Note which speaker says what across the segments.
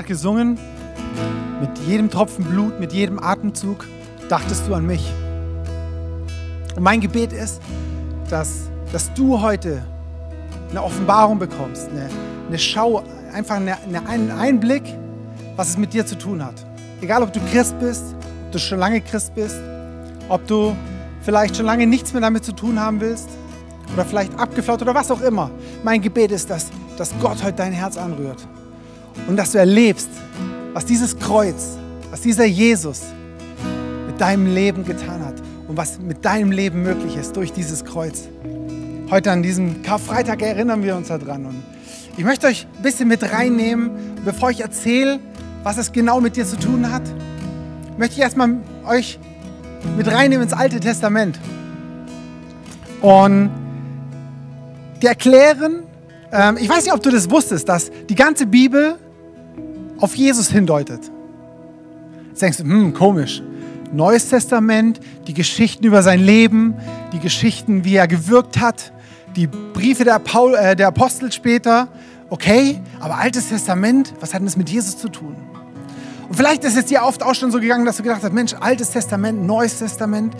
Speaker 1: gerade gesungen, mit jedem Tropfen Blut, mit jedem Atemzug dachtest du an mich. Und mein Gebet ist, dass, dass du heute eine Offenbarung bekommst, eine, eine Schau, einfach eine, einen Einblick, was es mit dir zu tun hat. Egal, ob du Christ bist, ob du schon lange Christ bist, ob du vielleicht schon lange nichts mehr damit zu tun haben willst oder vielleicht abgeflaut oder was auch immer. Mein Gebet ist, dass, dass Gott heute dein Herz anrührt und dass du erlebst, was dieses Kreuz, was dieser Jesus mit deinem Leben getan hat und was mit deinem Leben möglich ist durch dieses Kreuz. Heute an diesem Karfreitag erinnern wir uns daran. Und ich möchte euch ein bisschen mit reinnehmen, bevor ich erzähle, was es genau mit dir zu tun hat. Möchte ich erstmal euch mit reinnehmen ins Alte Testament. Und die erklären, ähm, ich weiß nicht, ob du das wusstest, dass die ganze Bibel auf Jesus hindeutet. Jetzt denkst du, hm, komisch. Neues Testament, die Geschichten über sein Leben, die Geschichten, wie er gewirkt hat, die Briefe der, Paul, äh, der Apostel später. Okay, aber Altes Testament, was hat denn das mit Jesus zu tun? Und vielleicht ist es dir oft auch schon so gegangen, dass du gedacht hast, Mensch, Altes Testament, Neues Testament,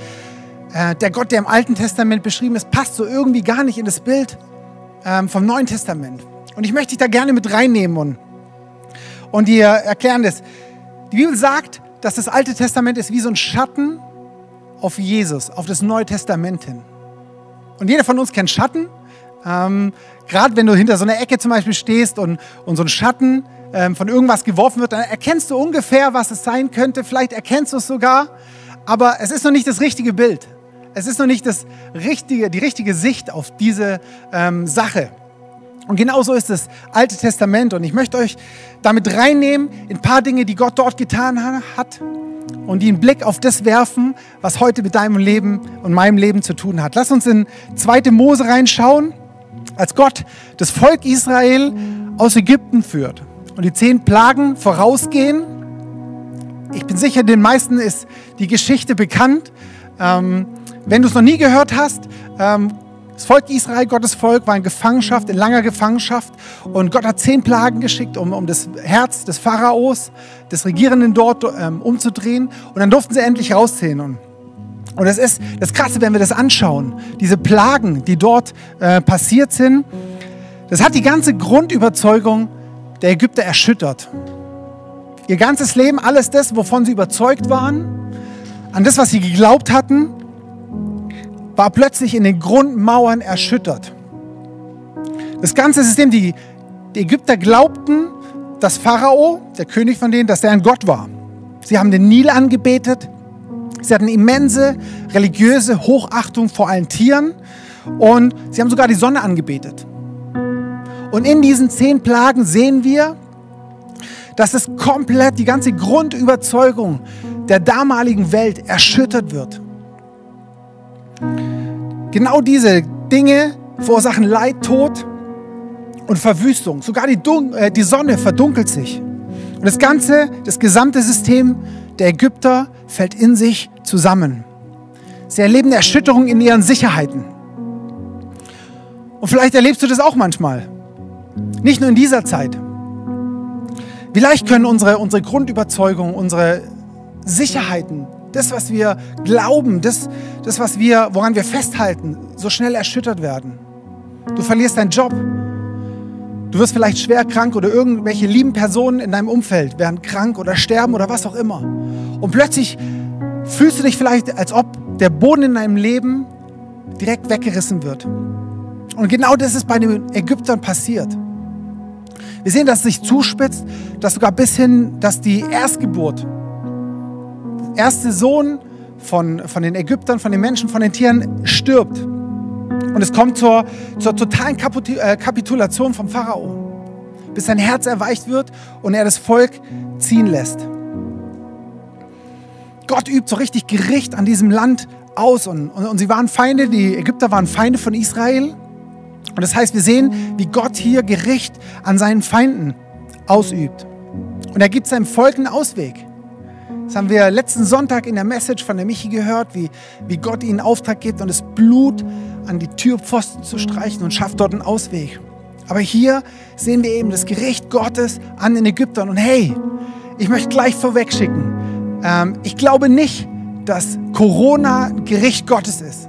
Speaker 1: äh, der Gott, der im Alten Testament beschrieben ist, passt so irgendwie gar nicht in das Bild ähm, vom Neuen Testament. Und ich möchte dich da gerne mit reinnehmen und, und dir erklären das. Die Bibel sagt, dass das Alte Testament ist wie so ein Schatten auf Jesus, auf das Neue Testament hin. Und jeder von uns kennt Schatten. Ähm, Gerade wenn du hinter so einer Ecke zum Beispiel stehst und, und so ein Schatten ähm, von irgendwas geworfen wird, dann erkennst du ungefähr, was es sein könnte. Vielleicht erkennst du es sogar, aber es ist noch nicht das richtige Bild. Es ist noch nicht das richtige, die richtige Sicht auf diese ähm, Sache. Und genauso ist das Alte Testament. Und ich möchte euch damit reinnehmen in ein paar Dinge, die Gott dort getan hat und die einen Blick auf das werfen, was heute mit deinem Leben und meinem Leben zu tun hat. Lass uns in 2. Mose reinschauen, als Gott das Volk Israel aus Ägypten führt und die zehn Plagen vorausgehen. Ich bin sicher, den meisten ist die Geschichte bekannt. Ähm, wenn du es noch nie gehört hast, ähm, das Volk Israel, Gottes Volk, war in Gefangenschaft, in langer Gefangenschaft. Und Gott hat zehn Plagen geschickt, um, um das Herz des Pharaos, des Regierenden dort ähm, umzudrehen. Und dann durften sie endlich rausziehen. Und, und das ist das Krasse, wenn wir das anschauen. Diese Plagen, die dort äh, passiert sind, das hat die ganze Grundüberzeugung der Ägypter erschüttert. Ihr ganzes Leben, alles das, wovon sie überzeugt waren, an das, was sie geglaubt hatten, war plötzlich in den Grundmauern erschüttert. Das ganze System, die, die Ägypter glaubten, dass Pharao, der König von denen, dass der ein Gott war. Sie haben den Nil angebetet. Sie hatten immense religiöse Hochachtung vor allen Tieren und sie haben sogar die Sonne angebetet. Und in diesen zehn Plagen sehen wir, dass es komplett die ganze Grundüberzeugung der damaligen Welt erschüttert wird. Genau diese Dinge verursachen Leid, Tod und Verwüstung. Sogar die, Dun äh, die Sonne verdunkelt sich. Und das ganze, das gesamte System der Ägypter fällt in sich zusammen. Sie erleben Erschütterung in ihren Sicherheiten. Und vielleicht erlebst du das auch manchmal. Nicht nur in dieser Zeit. Vielleicht können unsere, unsere Grundüberzeugungen, unsere Sicherheiten das, was wir glauben, das, das was wir, woran wir festhalten, so schnell erschüttert werden. Du verlierst deinen Job. Du wirst vielleicht schwer krank oder irgendwelche lieben Personen in deinem Umfeld werden krank oder sterben oder was auch immer. Und plötzlich fühlst du dich vielleicht, als ob der Boden in deinem Leben direkt weggerissen wird. Und genau das ist bei den Ägyptern passiert. Wir sehen, dass es sich zuspitzt, dass sogar bis hin, dass die Erstgeburt erste Sohn von, von den Ägyptern, von den Menschen, von den Tieren stirbt. Und es kommt zur, zur totalen äh, Kapitulation vom Pharao, bis sein Herz erweicht wird und er das Volk ziehen lässt. Gott übt so richtig Gericht an diesem Land aus und, und, und sie waren Feinde, die Ägypter waren Feinde von Israel. Und das heißt, wir sehen, wie Gott hier Gericht an seinen Feinden ausübt. Und er gibt seinem Volk einen Ausweg. Das haben wir letzten Sonntag in der Message von der Michi gehört, wie, wie Gott ihnen Auftrag gibt und das Blut an die Türpfosten zu streichen und schafft dort einen Ausweg. Aber hier sehen wir eben das Gericht Gottes an den Ägyptern. Und hey, ich möchte gleich vorweg schicken, ähm, ich glaube nicht, dass Corona Gericht Gottes ist.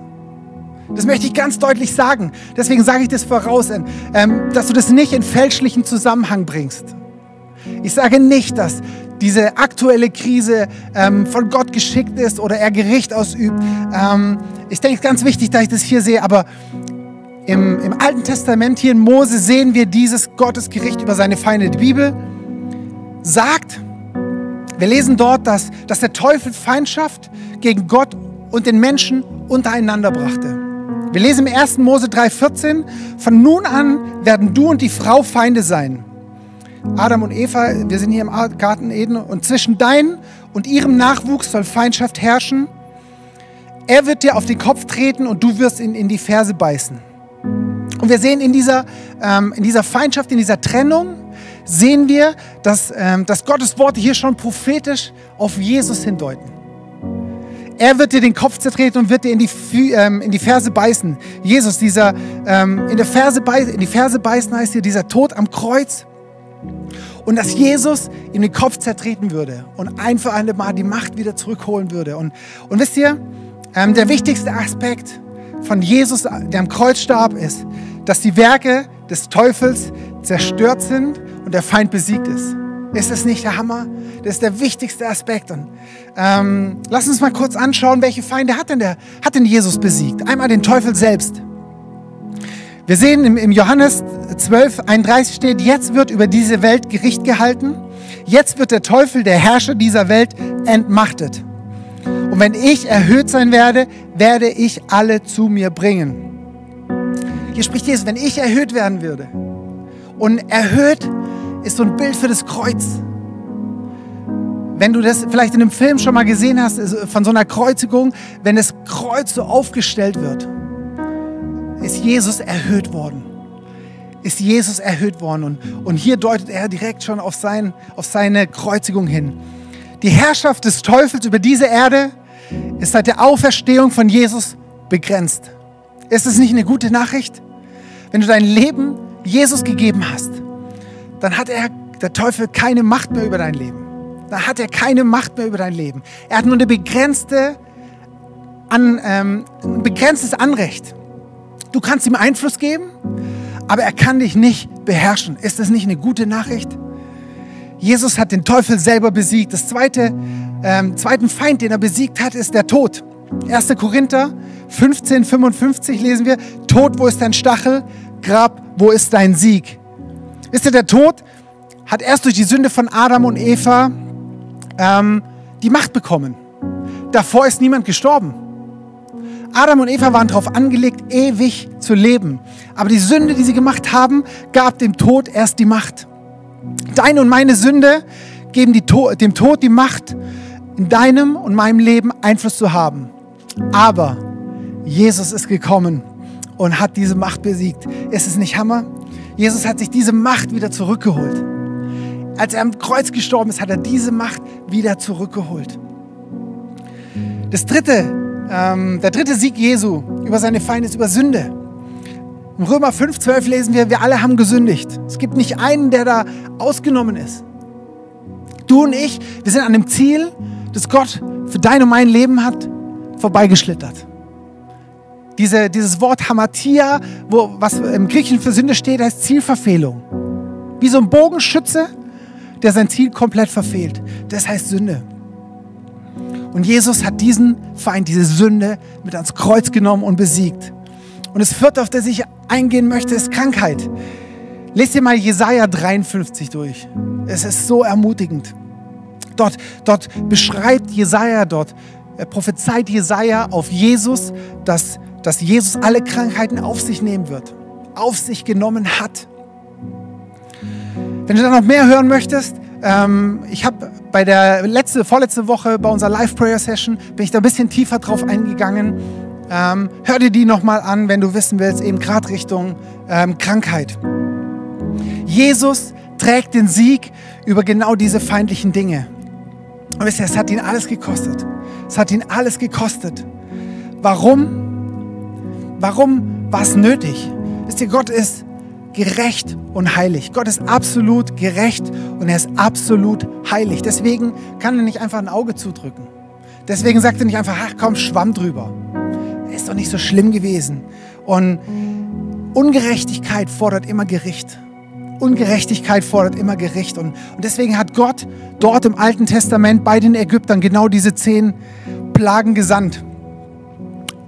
Speaker 1: Das möchte ich ganz deutlich sagen. Deswegen sage ich das voraus, ähm, dass du das nicht in fälschlichen Zusammenhang bringst. Ich sage nicht, dass diese aktuelle Krise ähm, von Gott geschickt ist oder er Gericht ausübt. Ähm, ich denke, es ist ganz wichtig, dass ich das hier sehe, aber im, im Alten Testament, hier in Mose, sehen wir dieses Gottesgericht über seine Feinde. Die Bibel sagt, wir lesen dort, dass, dass der Teufel Feindschaft gegen Gott und den Menschen untereinander brachte. Wir lesen im 1. Mose 3,14, von nun an werden du und die Frau Feinde sein. Adam und Eva, wir sind hier im Garten Eden und zwischen deinem und ihrem Nachwuchs soll Feindschaft herrschen. Er wird dir auf den Kopf treten und du wirst ihn in die Ferse beißen. Und wir sehen in dieser, ähm, in dieser Feindschaft, in dieser Trennung, sehen wir, dass, ähm, dass Gottes Worte hier schon prophetisch auf Jesus hindeuten. Er wird dir den Kopf zertreten und wird dir in die, ähm, in die Ferse beißen. Jesus, dieser ähm, in, der Ferse in die Ferse beißen heißt hier dieser Tod am Kreuz. Und dass Jesus ihm den Kopf zertreten würde und ein für alle Mal die Macht wieder zurückholen würde. Und, und wisst ihr, ähm, der wichtigste Aspekt von Jesus, der am Kreuz starb, ist, dass die Werke des Teufels zerstört sind und der Feind besiegt ist. Ist das nicht der Hammer? Das ist der wichtigste Aspekt. Und ähm, lass uns mal kurz anschauen, welche Feinde hat denn, der, hat denn Jesus besiegt? Einmal den Teufel selbst. Wir sehen im, Johannes 12, 31 steht, jetzt wird über diese Welt Gericht gehalten. Jetzt wird der Teufel, der Herrscher dieser Welt, entmachtet. Und wenn ich erhöht sein werde, werde ich alle zu mir bringen. Hier spricht Jesus, wenn ich erhöht werden würde. Und erhöht ist so ein Bild für das Kreuz. Wenn du das vielleicht in einem Film schon mal gesehen hast, von so einer Kreuzigung, wenn das Kreuz so aufgestellt wird, ist Jesus erhöht worden. Ist Jesus erhöht worden. Und, und hier deutet er direkt schon auf, sein, auf seine Kreuzigung hin. Die Herrschaft des Teufels über diese Erde ist seit der Auferstehung von Jesus begrenzt. Ist es nicht eine gute Nachricht? Wenn du dein Leben Jesus gegeben hast, dann hat er, der Teufel, keine Macht mehr über dein Leben. Dann hat er keine Macht mehr über dein Leben. Er hat nur eine begrenzte, an, ähm, ein begrenztes Anrecht. Du kannst ihm Einfluss geben, aber er kann dich nicht beherrschen. Ist das nicht eine gute Nachricht? Jesus hat den Teufel selber besiegt. Das zweite, ähm, zweiten Feind, den er besiegt hat, ist der Tod. 1. Korinther 15, 55 lesen wir, Tod, wo ist dein Stachel? Grab, wo ist dein Sieg? Wisst ihr, der Tod hat erst durch die Sünde von Adam und Eva ähm, die Macht bekommen. Davor ist niemand gestorben. Adam und Eva waren darauf angelegt, ewig zu leben. Aber die Sünde, die sie gemacht haben, gab dem Tod erst die Macht. Deine und meine Sünde geben to dem Tod die Macht, in deinem und meinem Leben Einfluss zu haben. Aber Jesus ist gekommen und hat diese Macht besiegt. Ist es nicht Hammer? Jesus hat sich diese Macht wieder zurückgeholt. Als er am Kreuz gestorben ist, hat er diese Macht wieder zurückgeholt. Das dritte, ähm, der dritte Sieg Jesu über seine Feinde ist über Sünde. Im Römer 5,12 lesen wir, wir alle haben gesündigt. Es gibt nicht einen, der da ausgenommen ist. Du und ich, wir sind an dem Ziel, das Gott für dein und mein Leben hat, vorbeigeschlittert. Diese, dieses Wort Hamatia, wo, was im Griechischen für Sünde steht, heißt Zielverfehlung. Wie so ein Bogenschütze, der sein Ziel komplett verfehlt. Das heißt Sünde. Und Jesus hat diesen Feind, diese Sünde mit ans Kreuz genommen und besiegt. Und das vierte, auf das ich eingehen möchte, ist Krankheit. Lest dir mal Jesaja 53 durch. Es ist so ermutigend. Dort, dort beschreibt Jesaja dort, prophezeit Jesaja auf Jesus, dass, dass Jesus alle Krankheiten auf sich nehmen wird, auf sich genommen hat. Wenn du da noch mehr hören möchtest, ähm, ich habe bei der letzte, vorletzte Woche bei unserer Live Prayer Session bin ich da ein bisschen tiefer drauf eingegangen. Ähm, hör dir die nochmal an, wenn du wissen willst, eben gerade Richtung ähm, Krankheit. Jesus trägt den Sieg über genau diese feindlichen Dinge. Und wisst ihr, es hat ihn alles gekostet. Es hat ihn alles gekostet. Warum? Warum war es nötig? Wisst ihr, Gott ist gerecht und heilig. Gott ist absolut gerecht und er ist absolut heilig. Deswegen kann er nicht einfach ein Auge zudrücken. Deswegen sagt er nicht einfach, ach komm, schwamm drüber. Ist doch nicht so schlimm gewesen. Und Ungerechtigkeit fordert immer Gericht. Ungerechtigkeit fordert immer Gericht. Und, und deswegen hat Gott dort im Alten Testament bei den Ägyptern genau diese zehn Plagen gesandt.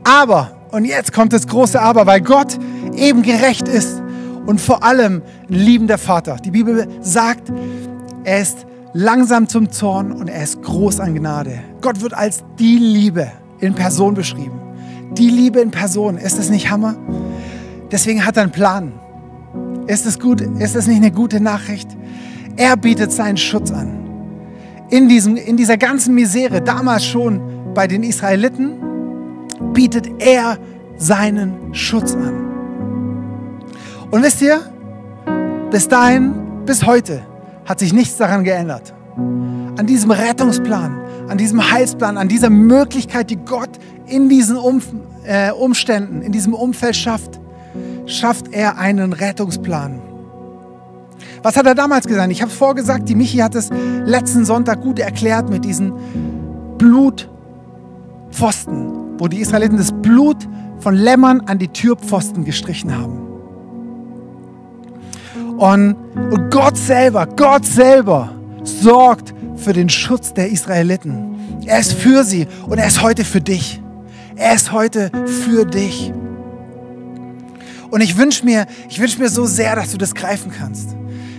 Speaker 1: Aber, und jetzt kommt das große Aber, weil Gott eben gerecht ist und vor allem ein liebender Vater. Die Bibel sagt, er ist langsam zum Zorn und er ist groß an Gnade. Gott wird als die Liebe in Person beschrieben. Die Liebe in Person. Ist das nicht Hammer? Deswegen hat er einen Plan. Ist es gut? Ist das nicht eine gute Nachricht? Er bietet seinen Schutz an. In, diesem, in dieser ganzen Misere, damals schon bei den Israeliten, bietet er seinen Schutz an. Und wisst ihr, bis dahin, bis heute, hat sich nichts daran geändert. An diesem Rettungsplan, an diesem Heilsplan, an dieser Möglichkeit, die Gott in diesen äh, Umständen, in diesem Umfeld schafft, schafft er einen Rettungsplan. Was hat er damals gesagt? Ich habe es vorgesagt, die Michi hat es letzten Sonntag gut erklärt mit diesen Blutpfosten, wo die Israeliten das Blut von Lämmern an die Türpfosten gestrichen haben. Und, Gott selber, Gott selber sorgt für den Schutz der Israeliten. Er ist für sie und er ist heute für dich. Er ist heute für dich. Und ich wünsche mir, ich wünsche mir so sehr, dass du das greifen kannst.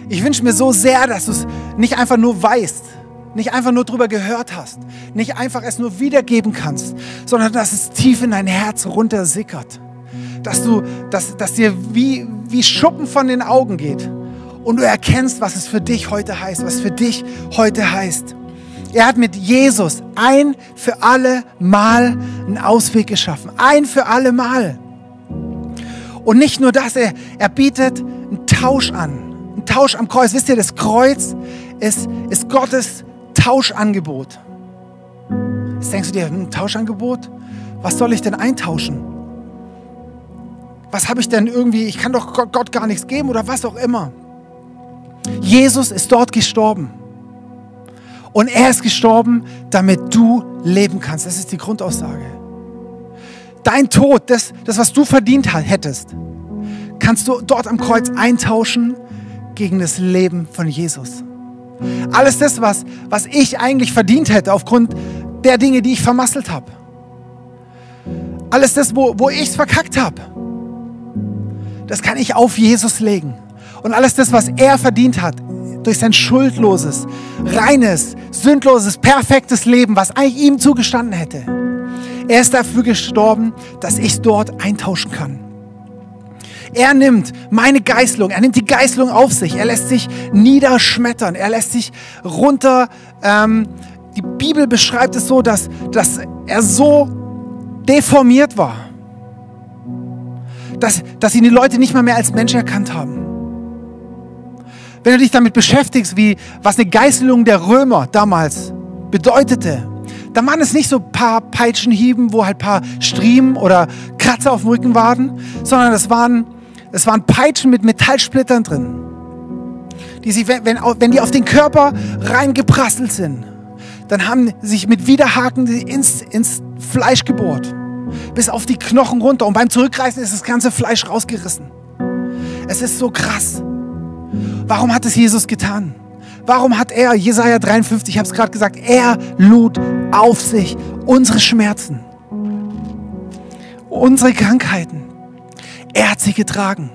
Speaker 1: Ich wünsche mir so sehr, dass du es nicht einfach nur weißt, nicht einfach nur drüber gehört hast, nicht einfach es nur wiedergeben kannst, sondern dass es tief in dein Herz runtersickert. Dass du, dass, dass dir wie, wie Schuppen von den Augen geht und du erkennst, was es für dich heute heißt, was für dich heute heißt. Er hat mit Jesus ein für alle Mal einen Ausweg geschaffen. Ein für alle Mal. Und nicht nur das, er, er bietet einen Tausch an. Einen Tausch am Kreuz. Wisst ihr, das Kreuz ist, ist Gottes Tauschangebot. Jetzt denkst du dir, ein Tauschangebot? Was soll ich denn eintauschen? Was habe ich denn irgendwie? Ich kann doch Gott gar nichts geben oder was auch immer. Jesus ist dort gestorben. Und er ist gestorben, damit du leben kannst. Das ist die Grundaussage. Dein Tod, das, das was du verdient hättest, kannst du dort am Kreuz eintauschen gegen das Leben von Jesus. Alles das, was, was ich eigentlich verdient hätte aufgrund der Dinge, die ich vermasselt habe. Alles das, wo, wo ich es verkackt habe. Das kann ich auf Jesus legen. Und alles das, was er verdient hat, durch sein schuldloses, reines, sündloses, perfektes Leben, was eigentlich ihm zugestanden hätte. Er ist dafür gestorben, dass ich dort eintauschen kann. Er nimmt meine Geißelung, er nimmt die Geißelung auf sich, er lässt sich niederschmettern, er lässt sich runter. Ähm, die Bibel beschreibt es so, dass, dass er so deformiert war, dass, dass ihn die Leute nicht mal mehr als Mensch erkannt haben. Wenn du dich damit beschäftigst, wie, was eine Geißelung der Römer damals bedeutete, dann waren es nicht so ein paar Peitschenhieben, wo halt ein paar Striemen oder Kratzer auf dem Rücken waren, sondern es waren es waren Peitschen mit Metallsplittern drin, die sich, wenn, wenn die auf den Körper reingeprasselt sind, dann haben sich mit Widerhaken ins, ins Fleisch gebohrt, bis auf die Knochen runter. Und beim Zurückreißen ist das ganze Fleisch rausgerissen. Es ist so krass. Warum hat es Jesus getan? Warum hat er, Jesaja 53, ich habe es gerade gesagt, er lud auf sich unsere Schmerzen, unsere Krankheiten. Er hat sie getragen.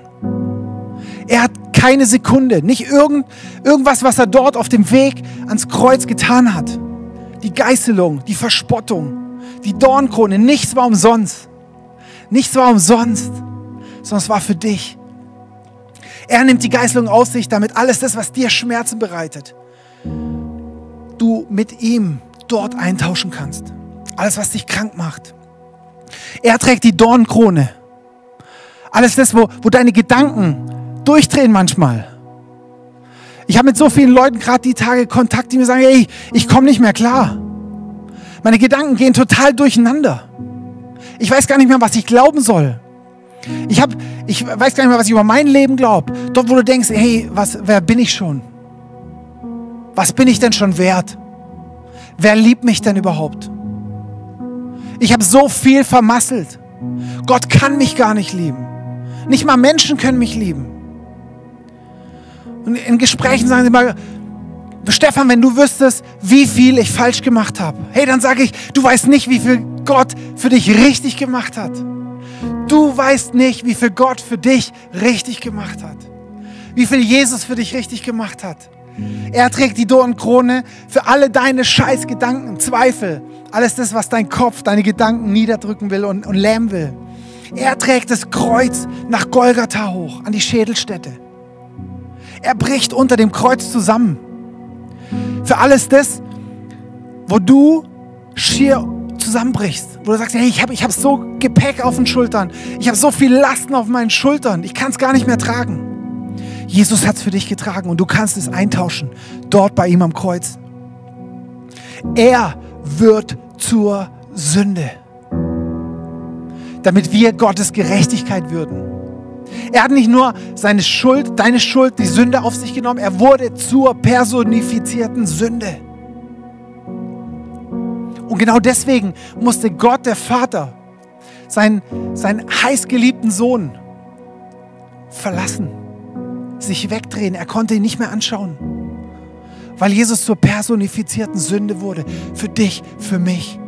Speaker 1: Er hat keine Sekunde, nicht irgend, irgendwas, was er dort auf dem Weg ans Kreuz getan hat. Die Geißelung, die Verspottung, die Dornkrone, nichts war umsonst. Nichts war umsonst, sondern es war für dich. Er nimmt die Geißelung auf sich, damit alles das, was dir Schmerzen bereitet, du mit ihm dort eintauschen kannst. Alles, was dich krank macht. Er trägt die Dornkrone alles das, wo, wo deine Gedanken durchdrehen manchmal. Ich habe mit so vielen Leuten gerade die Tage Kontakt, die mir sagen, ey, ich komme nicht mehr klar. Meine Gedanken gehen total durcheinander. Ich weiß gar nicht mehr, was ich glauben soll. Ich habe ich weiß gar nicht mehr, was ich über mein Leben glaube. Dort, wo du denkst, hey, was, wer bin ich schon? Was bin ich denn schon wert? Wer liebt mich denn überhaupt? Ich habe so viel vermasselt. Gott kann mich gar nicht lieben. Nicht mal Menschen können mich lieben. Und in Gesprächen sagen sie mal, Stefan, wenn du wüsstest, wie viel ich falsch gemacht habe, hey, dann sage ich, du weißt nicht, wie viel Gott für dich richtig gemacht hat. Du weißt nicht, wie viel Gott für dich richtig gemacht hat. Wie viel Jesus für dich richtig gemacht hat. Er trägt die Dornenkrone für alle deine Scheißgedanken, Zweifel, alles das, was dein Kopf, deine Gedanken niederdrücken will und, und lähmen will. Er trägt das Kreuz nach Golgatha hoch, an die Schädelstätte. Er bricht unter dem Kreuz zusammen. Für alles das, wo du schier zusammenbrichst, wo du sagst, hey, ich habe ich hab so Gepäck auf den Schultern, ich habe so viel Lasten auf meinen Schultern, ich kann es gar nicht mehr tragen. Jesus hat es für dich getragen und du kannst es eintauschen, dort bei ihm am Kreuz. Er wird zur Sünde, damit wir Gottes Gerechtigkeit würden. Er hat nicht nur seine Schuld, deine Schuld, die Sünde auf sich genommen, er wurde zur personifizierten Sünde. Und genau deswegen musste Gott, der Vater, seinen, seinen heißgeliebten Sohn verlassen, sich wegdrehen. Er konnte ihn nicht mehr anschauen, weil Jesus zur personifizierten Sünde wurde. Für dich, für mich.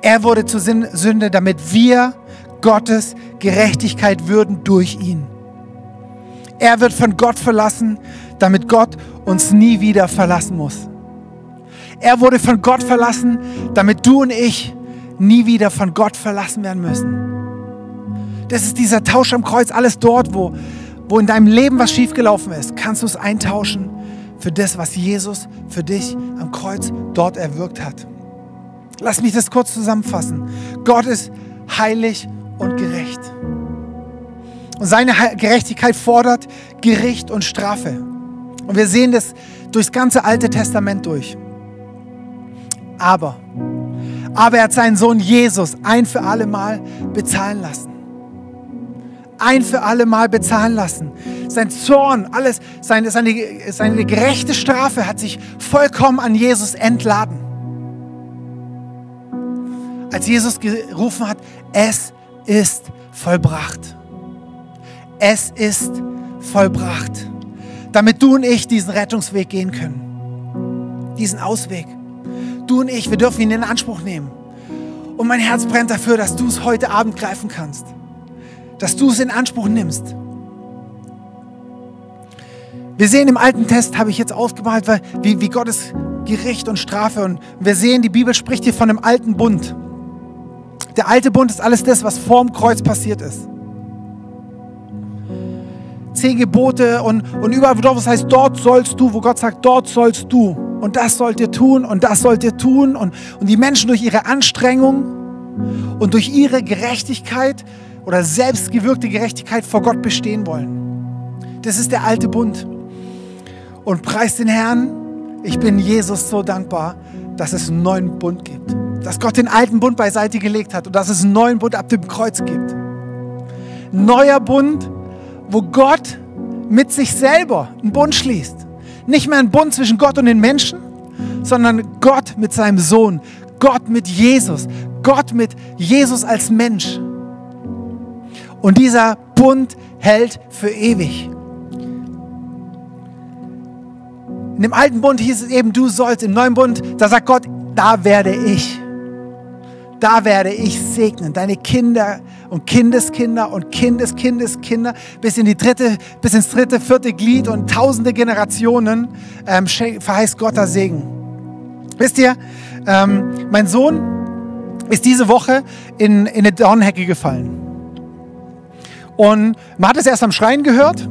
Speaker 1: Er wurde zur Sünde, damit wir Gottes Gerechtigkeit würden durch ihn. Er wird von Gott verlassen, damit Gott uns nie wieder verlassen muss. Er wurde von Gott verlassen, damit du und ich nie wieder von Gott verlassen werden müssen. Das ist dieser Tausch am Kreuz, alles dort, wo, wo in deinem Leben was schiefgelaufen ist, kannst du es eintauschen für das, was Jesus für dich am Kreuz dort erwirkt hat. Lass mich das kurz zusammenfassen. Gott ist heilig und gerecht. Und seine Gerechtigkeit fordert Gericht und Strafe. Und wir sehen das durchs ganze Alte Testament durch. Aber, aber er hat seinen Sohn Jesus ein für alle Mal bezahlen lassen. Ein für alle Mal bezahlen lassen. Sein Zorn, alles, seine, seine, seine gerechte Strafe hat sich vollkommen an Jesus entladen. Als Jesus gerufen hat, es ist vollbracht. Es ist vollbracht. Damit du und ich diesen Rettungsweg gehen können. Diesen Ausweg. Du und ich, wir dürfen ihn in Anspruch nehmen. Und mein Herz brennt dafür, dass du es heute Abend greifen kannst. Dass du es in Anspruch nimmst. Wir sehen im alten Test, habe ich jetzt ausgemalt, wie, wie Gottes Gericht und Strafe. Und wir sehen, die Bibel spricht hier von einem alten Bund. Der alte Bund ist alles das, was vorm Kreuz passiert ist. Zehn Gebote und, und überall, wo das heißt, dort sollst du, wo Gott sagt, dort sollst du. Und das sollt ihr tun und das sollt ihr tun. Und, und die Menschen durch ihre Anstrengung und durch ihre Gerechtigkeit oder selbstgewirkte Gerechtigkeit vor Gott bestehen wollen. Das ist der alte Bund. Und preis den Herrn, ich bin Jesus so dankbar, dass es einen neuen Bund gibt dass Gott den alten Bund beiseite gelegt hat und dass es einen neuen Bund ab dem Kreuz gibt. Neuer Bund, wo Gott mit sich selber einen Bund schließt. Nicht mehr ein Bund zwischen Gott und den Menschen, sondern Gott mit seinem Sohn, Gott mit Jesus, Gott mit Jesus als Mensch. Und dieser Bund hält für ewig. In dem alten Bund hieß es eben, du sollst. Im neuen Bund, da sagt Gott, da werde ich da werde ich segnen. Deine Kinder und Kindeskinder und Kindeskindeskinder bis in die dritte, bis ins dritte, vierte Glied und tausende Generationen ähm, verheißt Gott da Segen. Wisst ihr, ähm, mein Sohn ist diese Woche in, in eine Dornhecke gefallen. Und man hat es erst am Schreien gehört.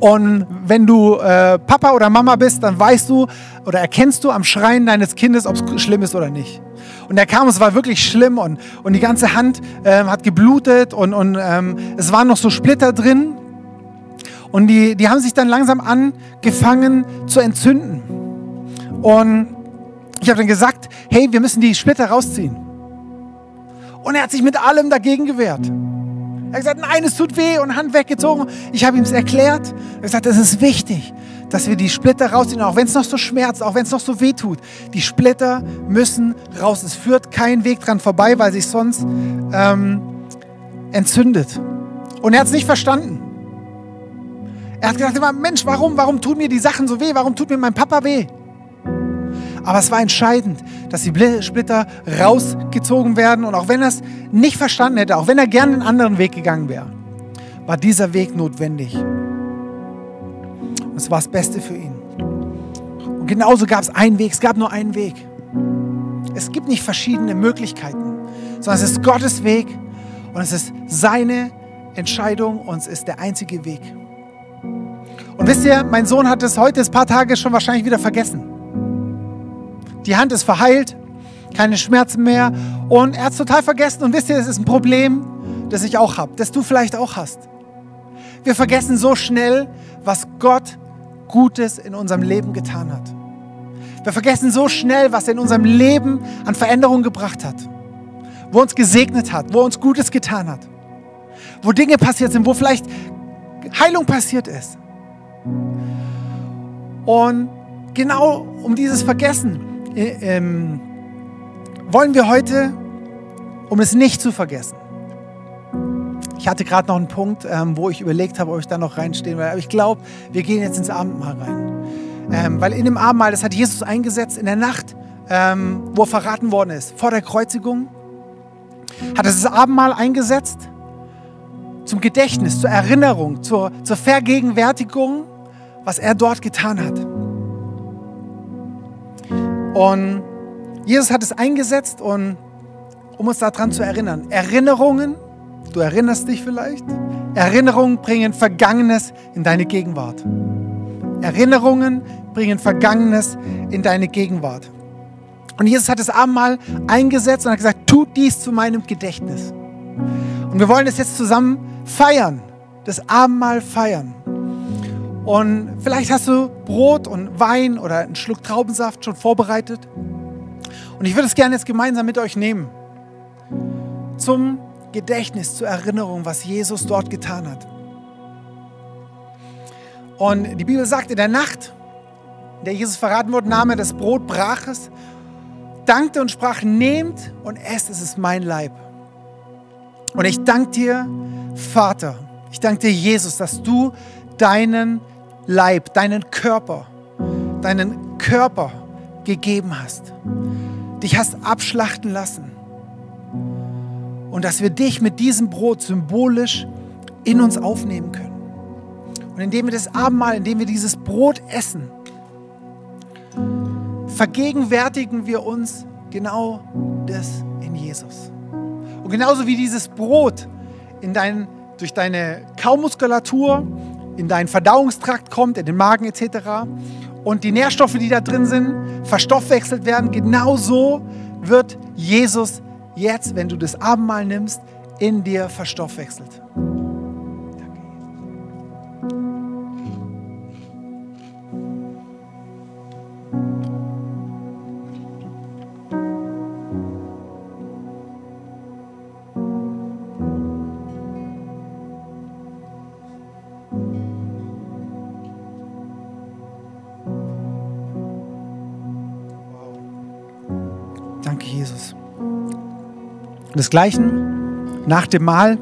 Speaker 1: Und wenn du äh, Papa oder Mama bist, dann weißt du oder erkennst du am Schreien deines Kindes, ob es schlimm ist oder nicht. Und er kam, es war wirklich schlimm und, und die ganze Hand ähm, hat geblutet und, und ähm, es waren noch so Splitter drin. Und die, die haben sich dann langsam angefangen zu entzünden. Und ich habe dann gesagt, hey, wir müssen die Splitter rausziehen. Und er hat sich mit allem dagegen gewehrt. Er hat gesagt, nein, es tut weh und Hand weggezogen. Ich habe ihm es erklärt. Er hat gesagt, es ist wichtig, dass wir die Splitter rausziehen, auch wenn es noch so schmerzt, auch wenn es noch so weh tut. Die Splitter müssen raus. Es führt kein Weg dran vorbei, weil sich sonst ähm, entzündet. Und er hat es nicht verstanden. Er hat gedacht, Mensch, warum, warum tun mir die Sachen so weh? Warum tut mir mein Papa weh? Aber es war entscheidend, dass die Splitter rausgezogen werden. Und auch wenn er es nicht verstanden hätte, auch wenn er gerne einen anderen Weg gegangen wäre, war dieser Weg notwendig. Es war das Beste für ihn. Und genauso gab es einen Weg, es gab nur einen Weg. Es gibt nicht verschiedene Möglichkeiten, sondern es ist Gottes Weg und es ist seine Entscheidung und es ist der einzige Weg. Und wisst ihr, mein Sohn hat es heute ein paar Tage schon wahrscheinlich wieder vergessen. Die Hand ist verheilt, keine Schmerzen mehr und er hat es total vergessen. Und wisst ihr, es ist ein Problem, das ich auch habe, das du vielleicht auch hast. Wir vergessen so schnell, was Gott Gutes in unserem Leben getan hat. Wir vergessen so schnell, was er in unserem Leben an Veränderungen gebracht hat, wo er uns gesegnet hat, wo er uns Gutes getan hat, wo Dinge passiert sind, wo vielleicht Heilung passiert ist. Und genau um dieses Vergessen äh, ähm, wollen wir heute, um es nicht zu vergessen. Ich hatte gerade noch einen Punkt, ähm, wo ich überlegt habe, ob ich da noch reinstehen will. Aber ich glaube, wir gehen jetzt ins Abendmahl rein. Ähm, weil in dem Abendmahl, das hat Jesus eingesetzt in der Nacht, ähm, wo er verraten worden ist, vor der Kreuzigung, hat er das Abendmahl eingesetzt zum Gedächtnis, zur Erinnerung, zur, zur Vergegenwärtigung, was er dort getan hat. Und Jesus hat es eingesetzt, und, um uns daran zu erinnern. Erinnerungen, du erinnerst dich vielleicht, Erinnerungen bringen Vergangenes in deine Gegenwart. Erinnerungen bringen Vergangenes in deine Gegenwart. Und Jesus hat das Abendmahl eingesetzt und hat gesagt, tut dies zu meinem Gedächtnis. Und wir wollen es jetzt zusammen feiern, das Abendmahl feiern. Und vielleicht hast du Brot und Wein oder einen Schluck Traubensaft schon vorbereitet. Und ich würde es gerne jetzt gemeinsam mit euch nehmen. Zum Gedächtnis, zur Erinnerung, was Jesus dort getan hat. Und die Bibel sagt, in der Nacht, in der Jesus verraten wurde, nahm er das Brot, brach es, dankte und sprach, nehmt und esst, es ist mein Leib. Und ich danke dir, Vater, ich danke dir, Jesus, dass du deinen Leib, deinen Körper, deinen Körper gegeben hast. Dich hast abschlachten lassen. Und dass wir dich mit diesem Brot symbolisch in uns aufnehmen können. Und indem wir das Abendmahl, indem wir dieses Brot essen, vergegenwärtigen wir uns genau das in Jesus. Und genauso wie dieses Brot in dein, durch deine Kaumuskulatur in deinen Verdauungstrakt kommt, in den Magen etc. Und die Nährstoffe, die da drin sind, verstoffwechselt werden. Genauso wird Jesus jetzt, wenn du das Abendmahl nimmst, in dir verstoffwechselt. Desgleichen, nach dem Mahl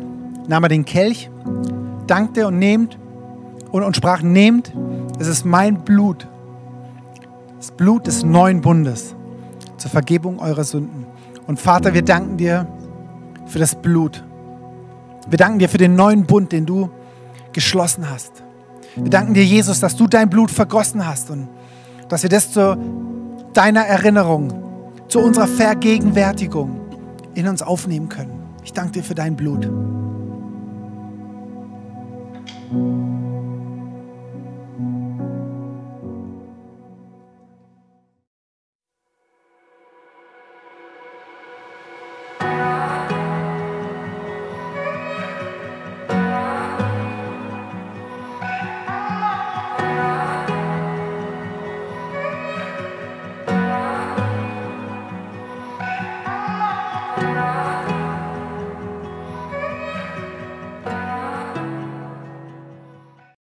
Speaker 1: nahm er den Kelch, dankte und nehmt und, und sprach, nehmt, es ist mein Blut, das Blut des neuen Bundes zur Vergebung eurer Sünden. Und Vater, wir danken dir für das Blut. Wir danken dir für den neuen Bund, den du geschlossen hast. Wir danken dir, Jesus, dass du dein Blut vergossen hast und dass wir das zu deiner Erinnerung, zu unserer Vergegenwärtigung in uns aufnehmen können. Ich danke dir für dein Blut.